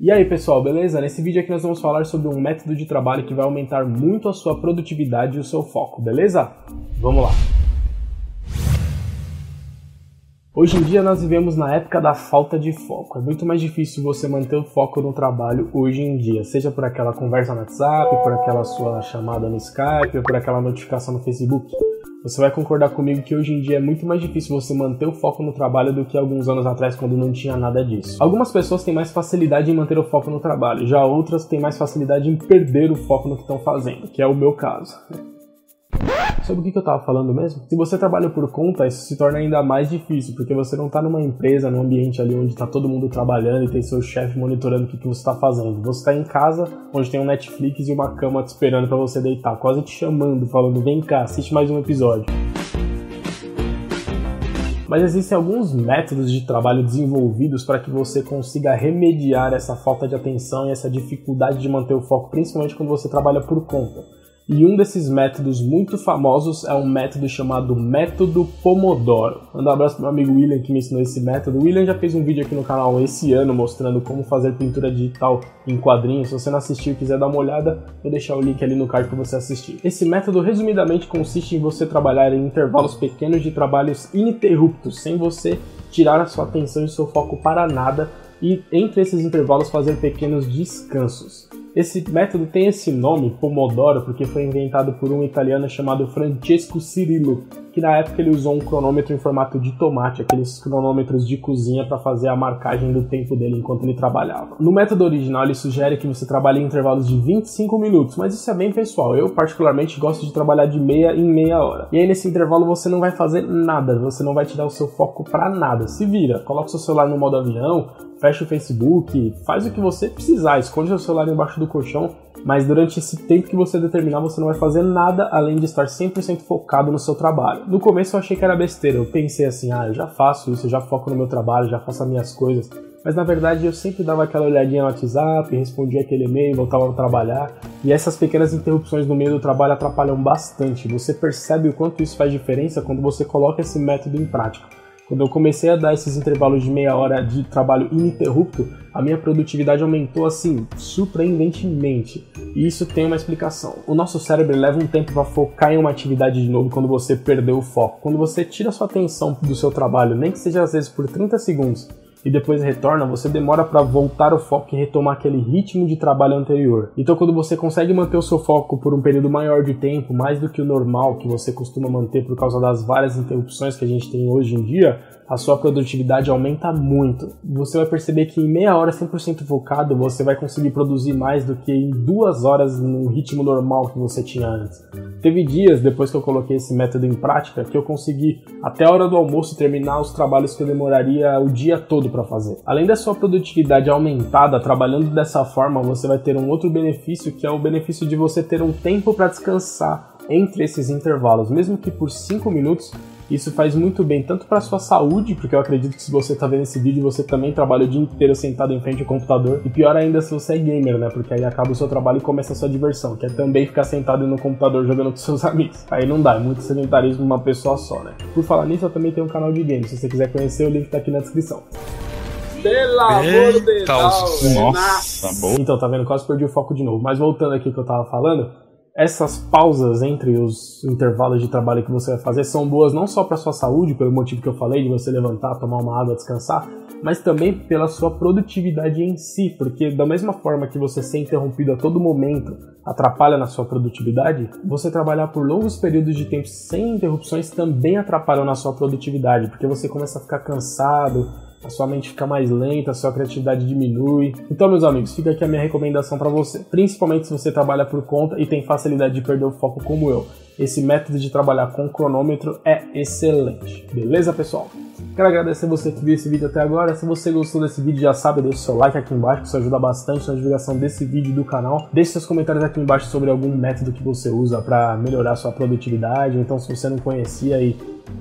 E aí pessoal, beleza? Nesse vídeo aqui nós vamos falar sobre um método de trabalho que vai aumentar muito a sua produtividade e o seu foco, beleza? Vamos lá! Hoje em dia nós vivemos na época da falta de foco. É muito mais difícil você manter o foco no trabalho hoje em dia, seja por aquela conversa no WhatsApp, por aquela sua chamada no Skype, por aquela notificação no Facebook. Você vai concordar comigo que hoje em dia é muito mais difícil você manter o foco no trabalho do que alguns anos atrás, quando não tinha nada disso. Algumas pessoas têm mais facilidade em manter o foco no trabalho, já outras têm mais facilidade em perder o foco no que estão fazendo, que é o meu caso. Sobre o que, eu estava falando mesmo? Se você trabalha por conta, isso se torna ainda mais difícil, porque você não está numa empresa, num ambiente ali onde está todo mundo trabalhando e tem seu chefe monitorando o que, que você está fazendo. Você está em casa, onde tem um Netflix e uma cama te esperando para você deitar, quase te chamando, falando: vem cá, assiste mais um episódio. Mas existem alguns métodos de trabalho desenvolvidos para que você consiga remediar essa falta de atenção e essa dificuldade de manter o foco, principalmente quando você trabalha por conta. E um desses métodos muito famosos é um método chamado método Pomodoro. Manda um abraço pro meu amigo William que me ensinou esse método. O William já fez um vídeo aqui no canal esse ano mostrando como fazer pintura digital em quadrinhos. Se você não assistiu e quiser dar uma olhada, vou deixar o link ali no card para você assistir. Esse método resumidamente consiste em você trabalhar em intervalos pequenos de trabalhos ininterruptos, sem você tirar a sua atenção e seu foco para nada e entre esses intervalos fazer pequenos descansos. Esse método tem esse nome, Pomodoro, porque foi inventado por um italiano chamado Francesco Cirillo, que na época ele usou um cronômetro em formato de tomate, aqueles cronômetros de cozinha para fazer a marcagem do tempo dele enquanto ele trabalhava. No método original ele sugere que você trabalhe em intervalos de 25 minutos, mas isso é bem pessoal. Eu particularmente gosto de trabalhar de meia em meia hora. E aí nesse intervalo você não vai fazer nada, você não vai tirar o seu foco para nada. Se vira, coloca seu celular no modo avião, fecha o Facebook, faz o que você precisar, esconde o celular embaixo do colchão, mas durante esse tempo que você determinar, você não vai fazer nada além de estar 100% focado no seu trabalho. No começo eu achei que era besteira, eu pensei assim, ah, eu já faço isso, eu já foco no meu trabalho, já faço as minhas coisas. Mas na verdade eu sempre dava aquela olhadinha no WhatsApp, respondia aquele e-mail, voltava a trabalhar. E essas pequenas interrupções no meio do trabalho atrapalham bastante. Você percebe o quanto isso faz diferença quando você coloca esse método em prática. Quando eu comecei a dar esses intervalos de meia hora de trabalho ininterrupto, a minha produtividade aumentou assim surpreendentemente. E isso tem uma explicação. O nosso cérebro leva um tempo para focar em uma atividade de novo quando você perdeu o foco. Quando você tira sua atenção do seu trabalho, nem que seja às vezes por 30 segundos, e depois retorna, você demora para voltar o foco e retomar aquele ritmo de trabalho anterior. Então, quando você consegue manter o seu foco por um período maior de tempo, mais do que o normal que você costuma manter por causa das várias interrupções que a gente tem hoje em dia, a sua produtividade aumenta muito. Você vai perceber que em meia hora 100% focado, você vai conseguir produzir mais do que em duas horas no ritmo normal que você tinha antes. Teve dias, depois que eu coloquei esse método em prática, que eu consegui, até a hora do almoço, terminar os trabalhos que eu demoraria o dia todo para fazer. Além da sua produtividade aumentada, trabalhando dessa forma, você vai ter um outro benefício, que é o benefício de você ter um tempo para descansar entre esses intervalos, mesmo que por 5 minutos isso faz muito bem tanto para sua saúde, porque eu acredito que se você está vendo esse vídeo, você também trabalha o dia inteiro sentado em frente ao computador. E pior ainda se você é gamer, né? Porque aí acaba o seu trabalho e começa a sua diversão, que é também ficar sentado no computador jogando com seus amigos. Aí não dá, é muito sedentarismo uma pessoa só, né? Por falar nisso, eu também tenho um canal de games. Se você quiser conhecer, o link tá aqui na descrição. Pelo amor de Deus! Nossa, bom. Então, tá vendo? Quase perdi o foco de novo. Mas voltando aqui que eu tava falando, essas pausas entre os intervalos de trabalho que você vai fazer são boas não só para sua saúde, pelo motivo que eu falei de você levantar, tomar uma água, descansar, mas também pela sua produtividade em si, porque da mesma forma que você ser interrompido a todo momento atrapalha na sua produtividade, você trabalhar por longos períodos de tempo sem interrupções também atrapalha na sua produtividade, porque você começa a ficar cansado, a sua mente fica mais lenta, a sua criatividade diminui. Então, meus amigos, fica aqui a minha recomendação para você, principalmente se você trabalha por conta e tem facilidade de perder o foco como eu. Esse método de trabalhar com cronômetro é excelente. Beleza, pessoal? Quero agradecer você que viu esse vídeo até agora. Se você gostou desse vídeo, já sabe, deixe seu like aqui embaixo, que isso ajuda bastante na divulgação desse vídeo do canal. Deixe seus comentários aqui embaixo sobre algum método que você usa para melhorar sua produtividade. Então, se você não conhecia e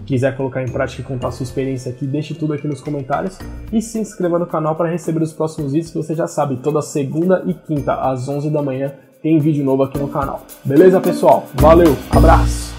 quiser colocar em prática e contar sua experiência aqui, deixe tudo aqui nos comentários e se inscreva no canal para receber os próximos vídeos que você já sabe, toda segunda e quinta às 11 da manhã tem vídeo novo aqui no canal. Beleza, pessoal? Valeu, abraço!